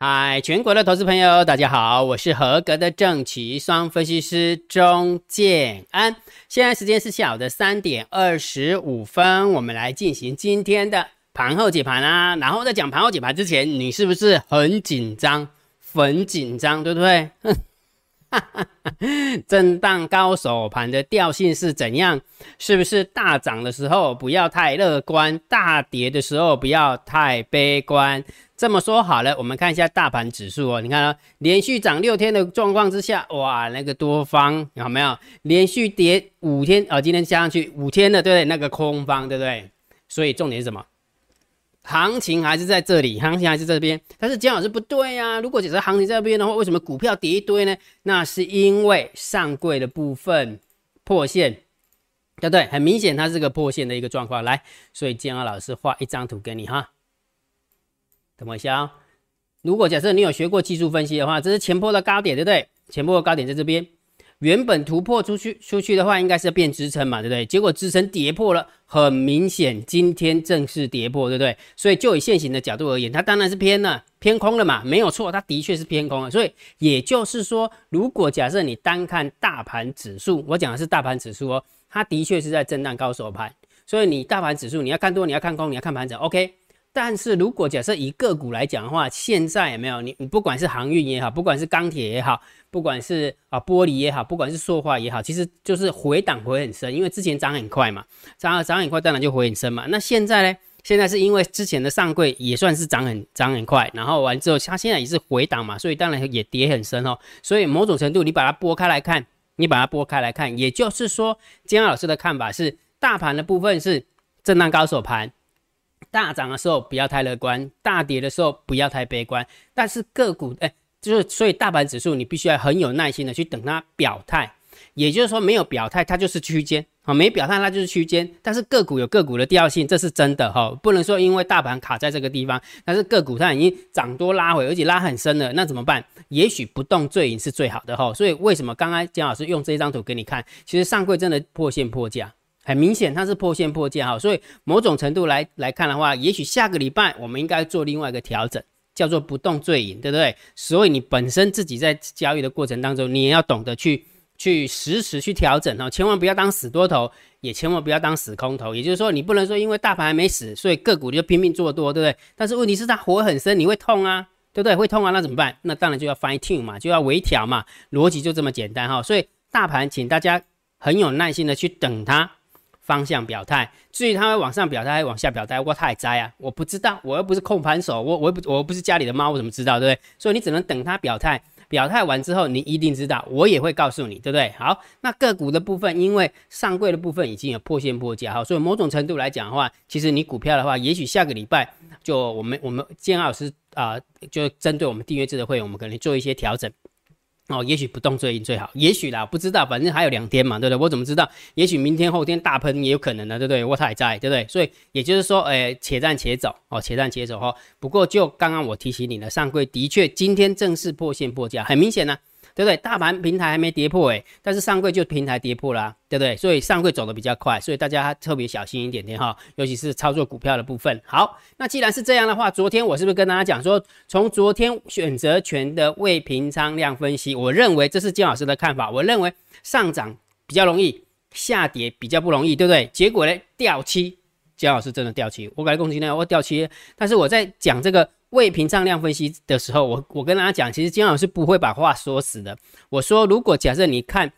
嗨，全国的投资朋友，大家好，我是合格的正奇双分析师钟建安。现在时间是下午的三点二十五分，我们来进行今天的盘后解盘啊。然后在讲盘后解盘之前，你是不是很紧张？很紧张，对不对？震荡高手盘的调性是怎样？是不是大涨的时候不要太乐观，大跌的时候不要太悲观？这么说好了，我们看一下大盘指数哦。你看啊，连续涨六天的状况之下，哇，那个多方有没有连续跌五天啊？今天加上去五天的，对不对？那个空方，对不对？所以重点是什么？行情还是在这里，行情还是这边，但是姜老师不对呀。如果只是行情这边的话，为什么股票跌一堆呢？那是因为上柜的部分破线，对不对？很明显，它是个破线的一个状况。来，所以姜老师画一张图给你哈。等我一下啊。如果假设你有学过技术分析的话，这是前波的高点，对不对？前波的高点在这边。原本突破出去出去的话，应该是要变支撑嘛，对不对？结果支撑跌破了，很明显，今天正式跌破，对不对？所以就以现行的角度而言，它当然是偏了，偏空了嘛，没有错，它的确是偏空了。所以也就是说，如果假设你单看大盘指数，我讲的是大盘指数哦，它的确是在震荡高手盘。所以你大盘指数你要看多，你要看空，你要看盘整，OK。但是如果假设以个股来讲的话，现在有没有你？你不管是航运也好，不管是钢铁也好。不管是啊玻璃也好，不管是塑化也好，其实就是回档回很深，因为之前涨很快嘛，涨涨很快，当然就回很深嘛。那现在呢？现在是因为之前的上柜也算是涨很涨很快，然后完之后，它现在也是回档嘛，所以当然也跌很深哦。所以某种程度，你把它拨开来看，你把它拨开来看，也就是说，金老师的看法是，大盘的部分是震荡高手盘，大涨的时候不要太乐观，大跌的时候不要太悲观，但是个股哎。就是，所以大盘指数你必须要很有耐心的去等它表态，也就是说没有表态它就是区间啊，没表态它就是区间。但是个股有个股的调性，这是真的哈，不能说因为大盘卡在这个地方，但是个股它已经涨多拉回，而且拉很深了，那怎么办？也许不动最赢是最好的哈。所以为什么刚刚姜老师用这张图给你看？其实上柜真的破线破价，很明显它是破线破价哈。所以某种程度来来看的话，也许下个礼拜我们应该做另外一个调整。叫做不动最赢，对不对？所以你本身自己在交易的过程当中，你也要懂得去去实时去调整哈，千万不要当死多头，也千万不要当死空头。也就是说，你不能说因为大盘还没死，所以个股就拼命做多，对不对？但是问题是它火很深，你会痛啊，对不对？会痛啊，那怎么办？那当然就要 fine tune 嘛，就要微调嘛，逻辑就这么简单哈。所以大盘，请大家很有耐心的去等它。方向表态，至于它会往上表态还是往下表态，我太栽啊！我不知道，我又不是控盘手，我我不我不是家里的猫，我怎么知道，对不对？所以你只能等它表态，表态完之后，你一定知道，我也会告诉你，对不对？好，那个股的部分，因为上柜的部分已经有破线破价，哈，所以某种程度来讲的话，其实你股票的话，也许下个礼拜就我们我们建老师啊，就针对我们订阅制的会员，我们可能做一些调整。哦，也许不动最硬最好，也许啦，不知道，反正还有两天嘛，对不对？我怎么知道？也许明天后天大喷也有可能呢，对不对？我还在，对不对？所以也就是说，哎，且战且走，哦，且战且走哈。不过就刚刚我提醒你的，上柜的确今天正式破线破价，很明显呢。对不对？大盘平台还没跌破诶，但是上柜就平台跌破了，对不对？所以上柜走的比较快，所以大家特别小心一点点哈，尤其是操作股票的部分。好，那既然是这样的话，昨天我是不是跟大家讲说，从昨天选择权的未平仓量分析，我认为这是金老师的看法，我认为上涨比较容易，下跌比较不容易，对不对？结果呢，掉期，金老师真的掉期，我感觉恭喜呢，我掉期，但是我在讲这个。未平仓量分析的时候，我我跟大家讲，其实金老师不会把话说死的。我说，如果假设你看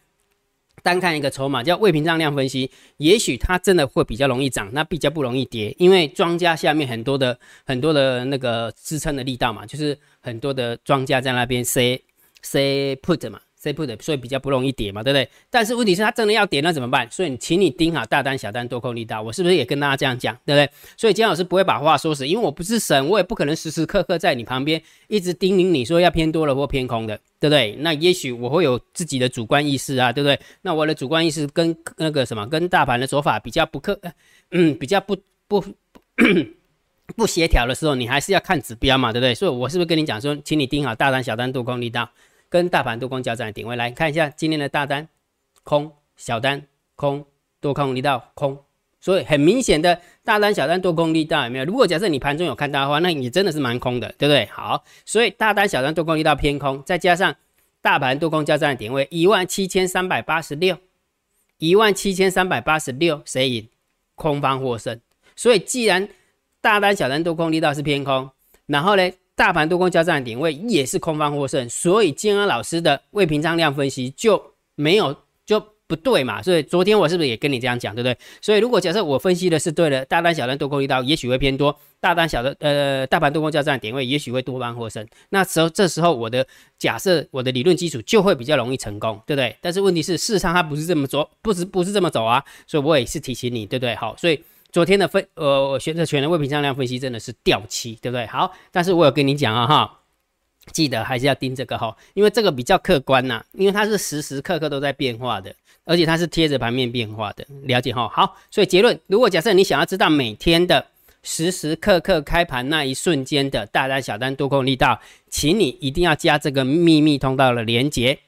单看一个筹码叫未平仓量分析，也许它真的会比较容易涨，那比较不容易跌，因为庄家下面很多的很多的那个支撑的力道嘛，就是很多的庄家在那边 say say put 嘛。C put 所以比较不容易跌嘛，对不对？但是问题是它真的要跌，那怎么办？所以请你盯好大单、小单、多空力道，我是不是也跟大家这样讲，对不对？所以金老师不会把话说死，因为我不是神，我也不可能时时刻刻在你旁边一直叮咛你说要偏多了或偏空的，对不对？那也许我会有自己的主观意识啊，对不对？那我的主观意识跟那个什么，跟大盘的走法比较不克，嗯，比较不不不协调的时候，你还是要看指标嘛，对不对？所以我是不是跟你讲说，请你盯好大单、小单、多空力道？跟大盘多空交战的点位来看一下今天的大单空小单空多空力道空所以很明显的大单小单多空力道有没有？如果假设你盘中有看到的话，那你真的是蛮空的，对不对？好，所以大单小单多空力道偏空，再加上大盘多空交战的点位一万七千三百八十六，一万七千三百八十六，谁赢？空方获胜。所以既然大单小单多空力道是偏空，然后呢，大盘多空交战的点位也是空方获胜，所以金安老师的未平仓量分析就没有就。不对嘛？所以昨天我是不是也跟你这样讲，对不对？所以如果假设我分析的是对的，大单小单多空力道也许会偏多，大单小的呃大盘多空交战点位也许会多方获胜。那时候这时候我的假设我的理论基础就会比较容易成功，对不对？但是问题是事实上它不是这么走，不是不是这么走啊。所以我也是提醒你，对不对？好，所以昨天的分呃选择权的未平仓量分析真的是掉漆，对不对？好，但是我有跟你讲啊哈。记得还是要盯这个哈，因为这个比较客观呐，因为它是时时刻刻都在变化的，而且它是贴着盘面变化的，了解哈。好，所以结论，如果假设你想要知道每天的时时刻刻开盘那一瞬间的大单小单多空力道，请你一定要加这个秘密通道的连接，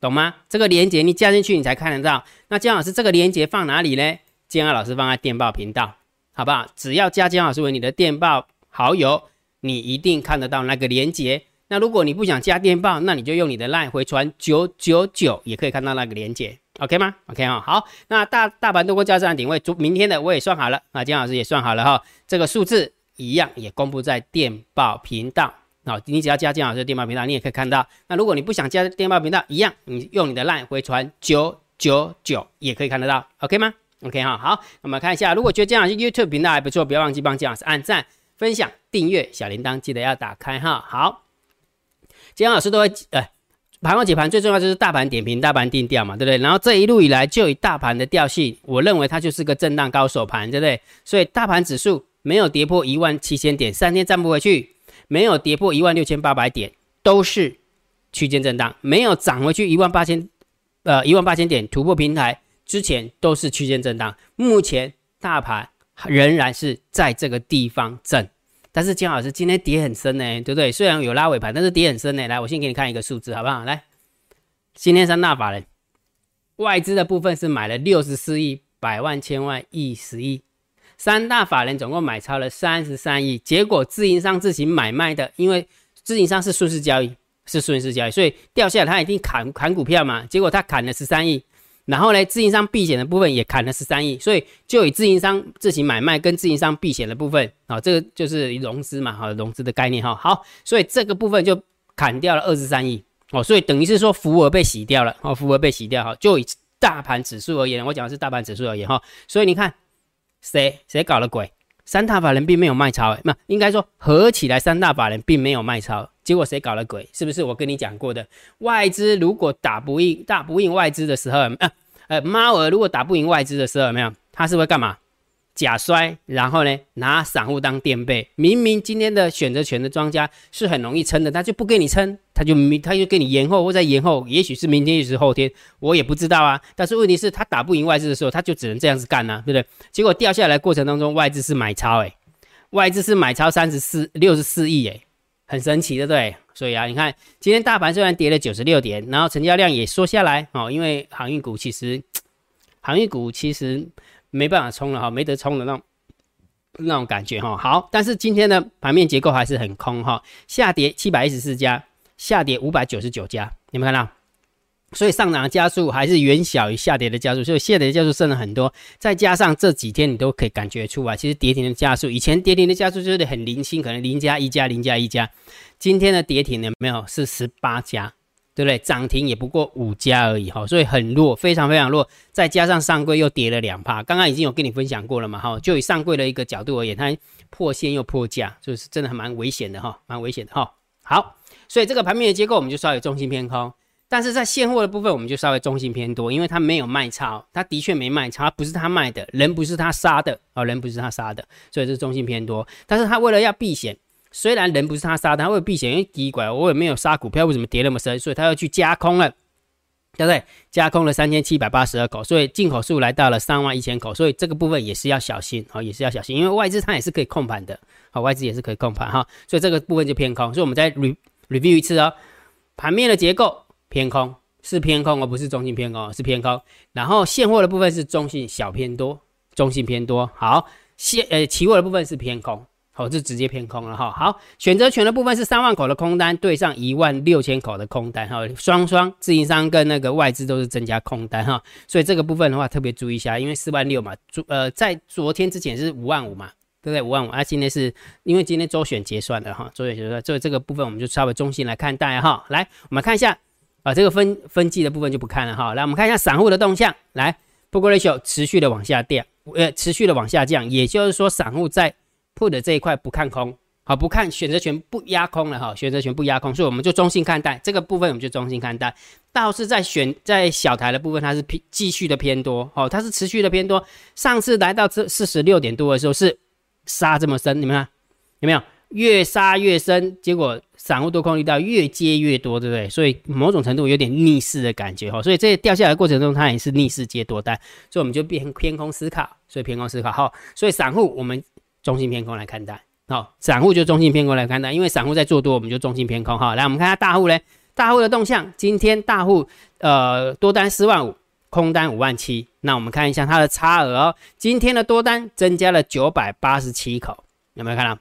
懂吗？这个连接你加进去你才看得到。那姜老师这个连接放哪里嘞呢？姜老师放在电报频道，好不好？只要加姜老师为你的电报好友，你一定看得到那个连接。那如果你不想加电报，那你就用你的 LINE 回传九九九，也可以看到那个连接，OK 吗？OK 哈，好，那大大盘多空交战点位，明天的我也算好了，那，姜老师也算好了哈，这个数字一样也公布在电报频道，好，你只要加姜老师的电报频道，你也可以看到。那如果你不想加电报频道，一样，你用你的 LINE 回传九九九，也可以看得到，OK 吗？OK 哈，好，我们看一下，如果觉得姜老师 YouTube 频道还不错，不要忘记帮姜老师按赞、分享、订阅小铃铛，记得要打开哈，好。姜老师都会，呃，盘后解盘最重要就是大盘点评、大盘定调嘛，对不对？然后这一路以来就以大盘的调性，我认为它就是个震荡高手盘，对不对？所以大盘指数没有跌破一万七千点，三天站不回去；没有跌破一万六千八百点，都是区间震荡；没有涨回去一万八千，呃，一万八千点突破平台之前都是区间震荡。目前大盘仍然是在这个地方震。但是金老师今天跌很深呢，对不对？虽然有拉尾盘，但是跌很深呢。来，我先给你看一个数字，好不好？来，今天三大法人外资的部分是买了六十四亿，百万、千万、亿、十亿，三大法人总共买超了三十三亿。结果自营商自行买卖的，因为自营商是顺势交易，是顺势交易，所以掉下来他一定砍砍股票嘛。结果他砍了十三亿。然后呢，自营商避险的部分也砍了十三亿，所以就以自营商自行买卖跟自营商避险的部分啊，这个就是融资嘛，哈，融资的概念哈。好，所以这个部分就砍掉了二十三亿哦，所以等于是说浮额被洗掉了哦，浮额被洗掉哈。就以大盘指数而言，我讲的是大盘指数而言哈，所以你看谁谁搞了鬼？三大法人并没有卖超，那应该说合起来三大法人并没有卖超。结果谁搞了鬼？是不是我跟你讲过的？外资如果打不赢、打不赢外资的时候，呃呃，猫儿如果打不赢外资的时候，有没有？他是会干嘛？假摔，然后呢，拿散户当垫背。明明今天的选择权的庄家是很容易撑的，他就不给你撑，他就明他就给你延后或再延后，也许是明天，也许是后天，我也不知道啊。但是问题是，他打不赢外资的时候，他就只能这样子干呐，对不对？结果掉下来过程当中，外资是买超，诶，外资是买超三十四六十四亿，诶。很神奇，对不对？所以啊，你看今天大盘虽然跌了九十六点，然后成交量也缩下来哦，因为航运股其实航运股其实没办法冲了哈，没得冲的那种那种感觉哈。好，但是今天的盘面结构还是很空哈，下跌七百一十四家，下跌五百九十九家，你们看到？所以上涨的加速还是远小于下跌的加速，所以下跌的加速剩了很多。再加上这几天你都可以感觉出来，其实跌停的加速，以前跌停的加速就是很零星，可能零加一加零加一加。今天的跌停呢，没有是十八家，对不对？涨停也不过五家而已哈，所以很弱，非常非常弱。再加上上柜又跌了两趴，刚刚已经有跟你分享过了嘛哈。就以上柜的一个角度而言，它破线又破价，就是真的还蛮危险的哈，蛮危险的哈。好，所以这个盘面的结构我们就稍微重心偏空。但是在现货的部分，我们就稍微中性偏多，因为它没有卖超，它的确没卖超，不是他卖的，人不是他杀的啊，人不是他杀的，所以是中性偏多。但是他为了要避险，虽然人不是他杀的，他为了避险，因为奇怪，我也没有杀股票，为什么跌那么深？所以他要去加空了，对不对？加空了三千七百八十二口，所以进口数来到了三万一千口，所以这个部分也是要小心啊，也是要小心，因为外资它也是可以控盘的，好，外资也是可以控盘哈，所以这个部分就偏空。所以我们再 re review 一次哦，盘面的结构。偏空是偏空，而不是中性偏空，是偏空。然后现货的部分是中性小偏多，中性偏多。好，现呃期货的部分是偏空。好，这直接偏空了哈。好，选择权的部分是三万口的空单对上一万六千口的空单哈，双双自营商跟那个外资都是增加空单哈，所以这个部分的话特别注意一下，因为四万六嘛，昨呃在昨天之前是五万五嘛，对不对？五万五啊，今天是因为今天周选结算的哈，周选结算，所以这个部分我们就稍微中性来看待哈。来，我们看一下啊，这个分分季的部分就不看了哈。来，我们看一下散户的动向，来，不过 ratio 持续的往下掉，呃，持续的往下降，也就是说散户在 put 这一块不看空，好不看选择权不压空了哈，选择权不压空，所以我们就中性看待这个部分，我们就中性看待。倒是在选在小台的部分，它是偏继续的偏多，哦，它是持续的偏多。上次来到这四十六点多的时候是杀这么深，你们看有没有？越杀越深，结果散户多空力道越接越多，对不对？所以某种程度有点逆势的感觉哈。所以这掉下来过程中，它也是逆势接多单，所以我们就变偏空思考，所以偏空思考哈。所以散户我们。中性偏空来看待，好，散户就中性偏空来看待，因为散户在做多，我们就中性偏空哈。来，我们看下大户嘞，大户的动向，今天大户呃多单四万五，空单五万七，那我们看一下它的差额哦，今天的多单增加了九百八十七口，有没有看到？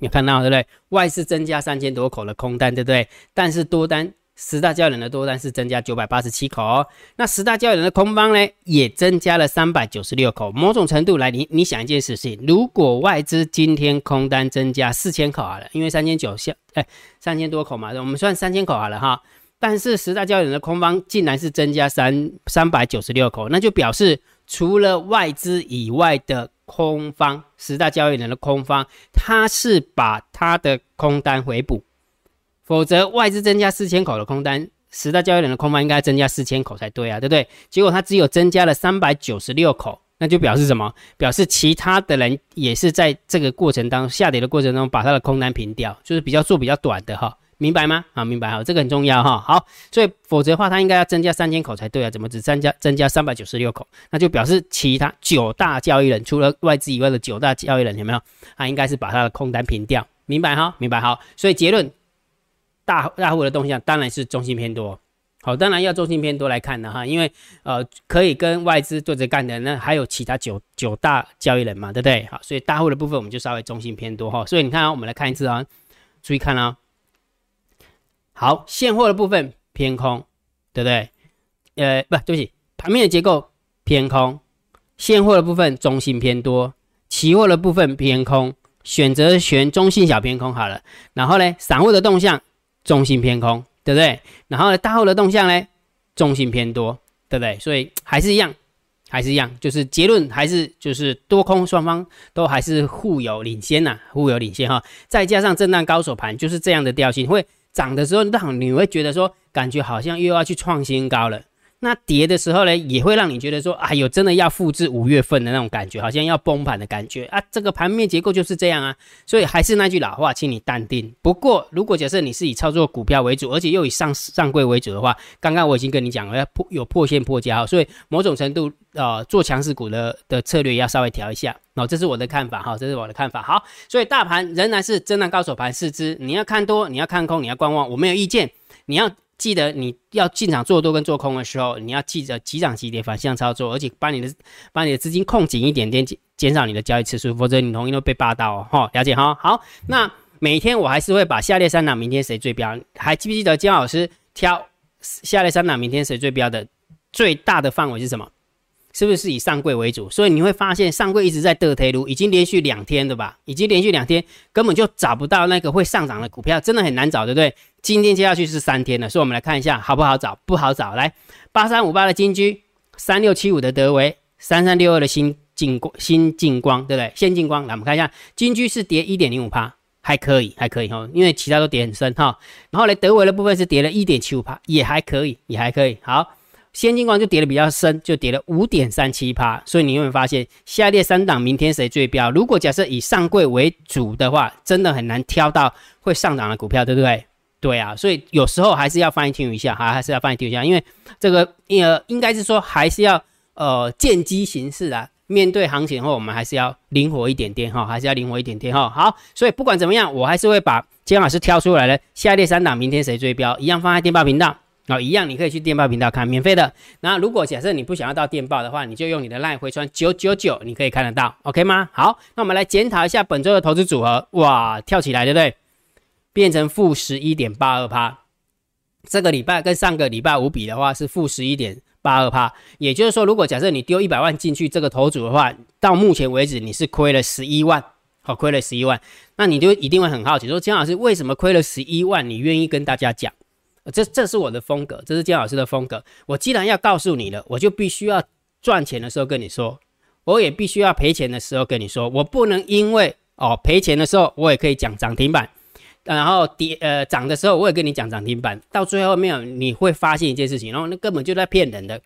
有看到对不对？外资增加三千多口的空单，对不对？但是多单。十大交易人的多单是增加九百八十七口，哦，那十大交易人的空方呢，也增加了三百九十六口。某种程度来，你你想一件事情，如果外资今天空单增加四千口好了，因为三千九下，哎，三千多口嘛，我们算三千口好了哈。但是十大交易人的空方竟然是增加三三百九十六口，那就表示除了外资以外的空方，十大交易人的空方，他是把他的空单回补。否则外资增加四千口的空单，十大交易人的空方应该增加四千口才对啊，对不对？结果它只有增加了三百九十六口，那就表示什么？表示其他的人也是在这个过程当中下跌的过程中把他的空单平掉，就是比较做比较短的哈，明白吗？啊，明白哈，这个很重要哈。好，所以否则的话，它应该要增加三千口才对啊，怎么只增加增加三百九十六口？那就表示其他九大交易人，除了外资以外的九大交易人有没有？他应该是把他的空单平掉，明白哈？明白好，所以结论。大大户的动向当然是中性偏多，好，当然要中性偏多来看的哈，因为呃可以跟外资对着干的那还有其他九九大交易人嘛，对不对？好，所以大户的部分我们就稍微中性偏多哈，所以你看啊，我们来看一次啊，注意看啊，好，现货的部分偏空，对不对？呃，不对不起，盘面的结构偏空，现货的部分中性偏多，期货的部分偏空，选择权中性小偏空好了，然后呢，散户的动向。中性偏空，对不对？然后呢，大后的动向呢，中性偏多，对不对？所以还是一样，还是一样，就是结论还是就是多空双方都还是互有领先呐，互有领先哈。再加上震荡高手盘就是这样的调性，会涨的时候，让你会觉得说，感觉好像又要去创新高了。那跌的时候呢，也会让你觉得说，哎呦，真的要复制五月份的那种感觉，好像要崩盘的感觉啊！这个盘面结构就是这样啊，所以还是那句老话，请你淡定。不过，如果假设你是以操作股票为主，而且又以上上柜为主的话，刚刚我已经跟你讲了，要破有破线破价哈，所以某种程度呃，做强势股的的策略要稍微调一下。哦，这是我的看法哈，这是我的看法。好，所以大盘仍然是震荡高手盘四只，你要看多，你要看空，你要观望，我没有意见，你要。记得你要进场做多跟做空的时候，你要记得急涨急跌反向操作，而且把你的把你的资金控紧一点点，减减少你的交易次数，否则你容易会被霸到哦。哈，了解哈。好，那每天我还是会把下列三档明天谁最标，还记不记得姜老师挑下列三档明天谁最标的最大的范围是什么？是不是以上柜为主？所以你会发现上柜一直在得推路，已经连续两天对吧？已经连续两天根本就找不到那个会上涨的股票，真的很难找，对不对？今天接下去是三天了，所以我们来看一下好不好找？不好找。来，八三五八的金居，三六七五的德维，三三六二的新进光，新进光，对不对？先进光，来我们看一下，金居是跌一点零五帕，还可以，还可以哈，因为其他都跌很深哈。然后呢，德维的部分是跌了一点七五帕，也还可以，也还可以。好。先进光就跌的比较深，就跌了五点三七趴，所以你有没有发现下列三档明天谁最标？如果假设以上柜为主的话，真的很难挑到会上涨的股票，对不对？对啊，所以有时候还是要放一听一下，还还是要放一听一下，因为这个呃应该是说还是要呃见机行事啊，面对行情后我们还是要灵活一点点哈，还是要灵活一点点哈。好，所以不管怎么样，我还是会把姜老师挑出来的下列三档明天谁追标一样放在电报频道。啊，一样你可以去电报频道看，免费的。然后如果假设你不想要到电报的话，你就用你的 LINE 回传九九九，你可以看得到，OK 吗？好，那我们来检讨一下本周的投资组合，哇，跳起来，对不对？变成负十一点八二趴。这个礼拜跟上个礼拜五比的话是负十一点八二趴，也就是说，如果假设你丢一百万进去这个投组的话，到目前为止你是亏了十一万，好，亏了十一万，那你就一定会很好奇，说姜老师为什么亏了十一万？你愿意跟大家讲？这这是我的风格，这是姜老师的风格。我既然要告诉你了，我就必须要赚钱的时候跟你说，我也必须要赔钱的时候跟你说。我不能因为哦赔钱的时候，我也可以讲涨停板，然后跌呃涨的时候，我也跟你讲涨停板。到最后没有你会发现一件事情，然后那根本就在骗人的。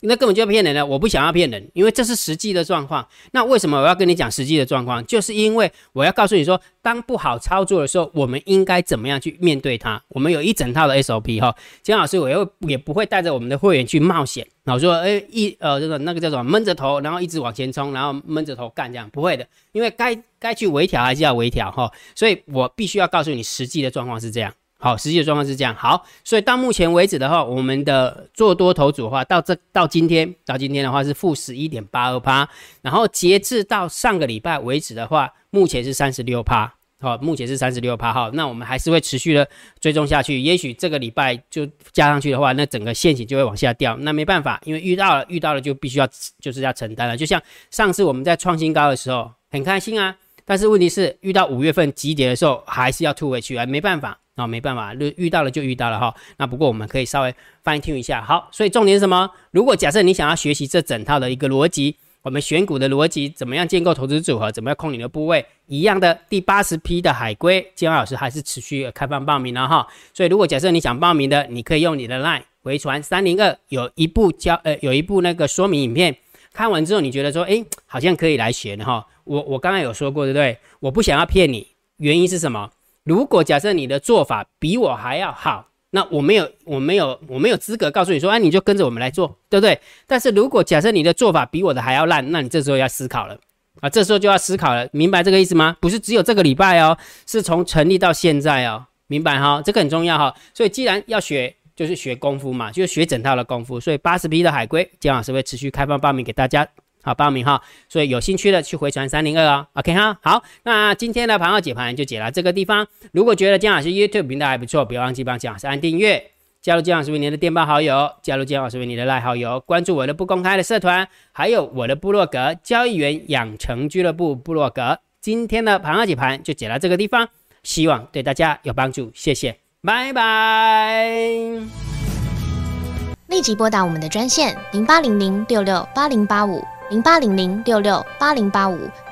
那根本就骗人了，我不想要骗人，因为这是实际的状况。那为什么我要跟你讲实际的状况？就是因为我要告诉你说，当不好操作的时候，我们应该怎么样去面对它？我们有一整套的 SOP 哈。姜老师，我又也不会带着我们的会员去冒险，然后说，哎，一呃这个那个叫什么闷着头，然后一直往前冲，然后闷着头干这样，不会的，因为该该去微调还是要微调哈。所以我必须要告诉你，实际的状况是这样。好，实际的状况是这样。好，所以到目前为止的话，我们的做多头组的话，到这到今天，到今天的话是负十一点八二趴，然后截至到上个礼拜为止的话，目前是三十六趴。好，目前是三十六趴。好，那我们还是会持续的追踪下去。也许这个礼拜就加上去的话，那整个陷阱就会往下掉。那没办法，因为遇到了，遇到了就必须要就是要承担了。就像上次我们在创新高的时候很开心啊，但是问题是遇到五月份急跌的时候，还是要吐回去啊，没办法。啊，没办法，遇遇到了就遇到了哈。那不过我们可以稍微翻听一下。好，所以重点是什么？如果假设你想要学习这整套的一个逻辑，我们选股的逻辑，怎么样建构投资组合，怎么样控你的部位，一样的第八十批的海龟，金老师还是持续开放报名了哈。所以如果假设你想报名的，你可以用你的 LINE 回传三零二，有一部教呃有一部那个说明影片，看完之后你觉得说，哎，好像可以来学的哈。我我刚刚有说过对不对？我不想要骗你，原因是什么？如果假设你的做法比我还要好，那我没有，我没有，我没有资格告诉你说，哎，你就跟着我们来做，对不对？但是如果假设你的做法比我的还要烂，那你这时候要思考了啊，这时候就要思考了，明白这个意思吗？不是只有这个礼拜哦，是从成立到现在哦，明白哈？这个很重要哈。所以既然要学，就是学功夫嘛，就是学整套的功夫。所以八十批的海龟，姜老师会持续开放报名给大家。好报名哈，所以有兴趣的去回传三零二哦。OK 哈，好，那今天的盘后解盘就解到这个地方。如果觉得姜老师 YouTube 频道还不错，别忘记帮姜老师按订阅，加入姜老师为您的电报好友，加入姜老师为您的赖好友，关注我的不公开的社团，还有我的部落格交易员养成俱乐部部落格。今天的盘后解盘就解到这个地方，希望对大家有帮助，谢谢，拜拜。立即拨打我们的专线零八零零六六八零八五。零八零零六六八零八五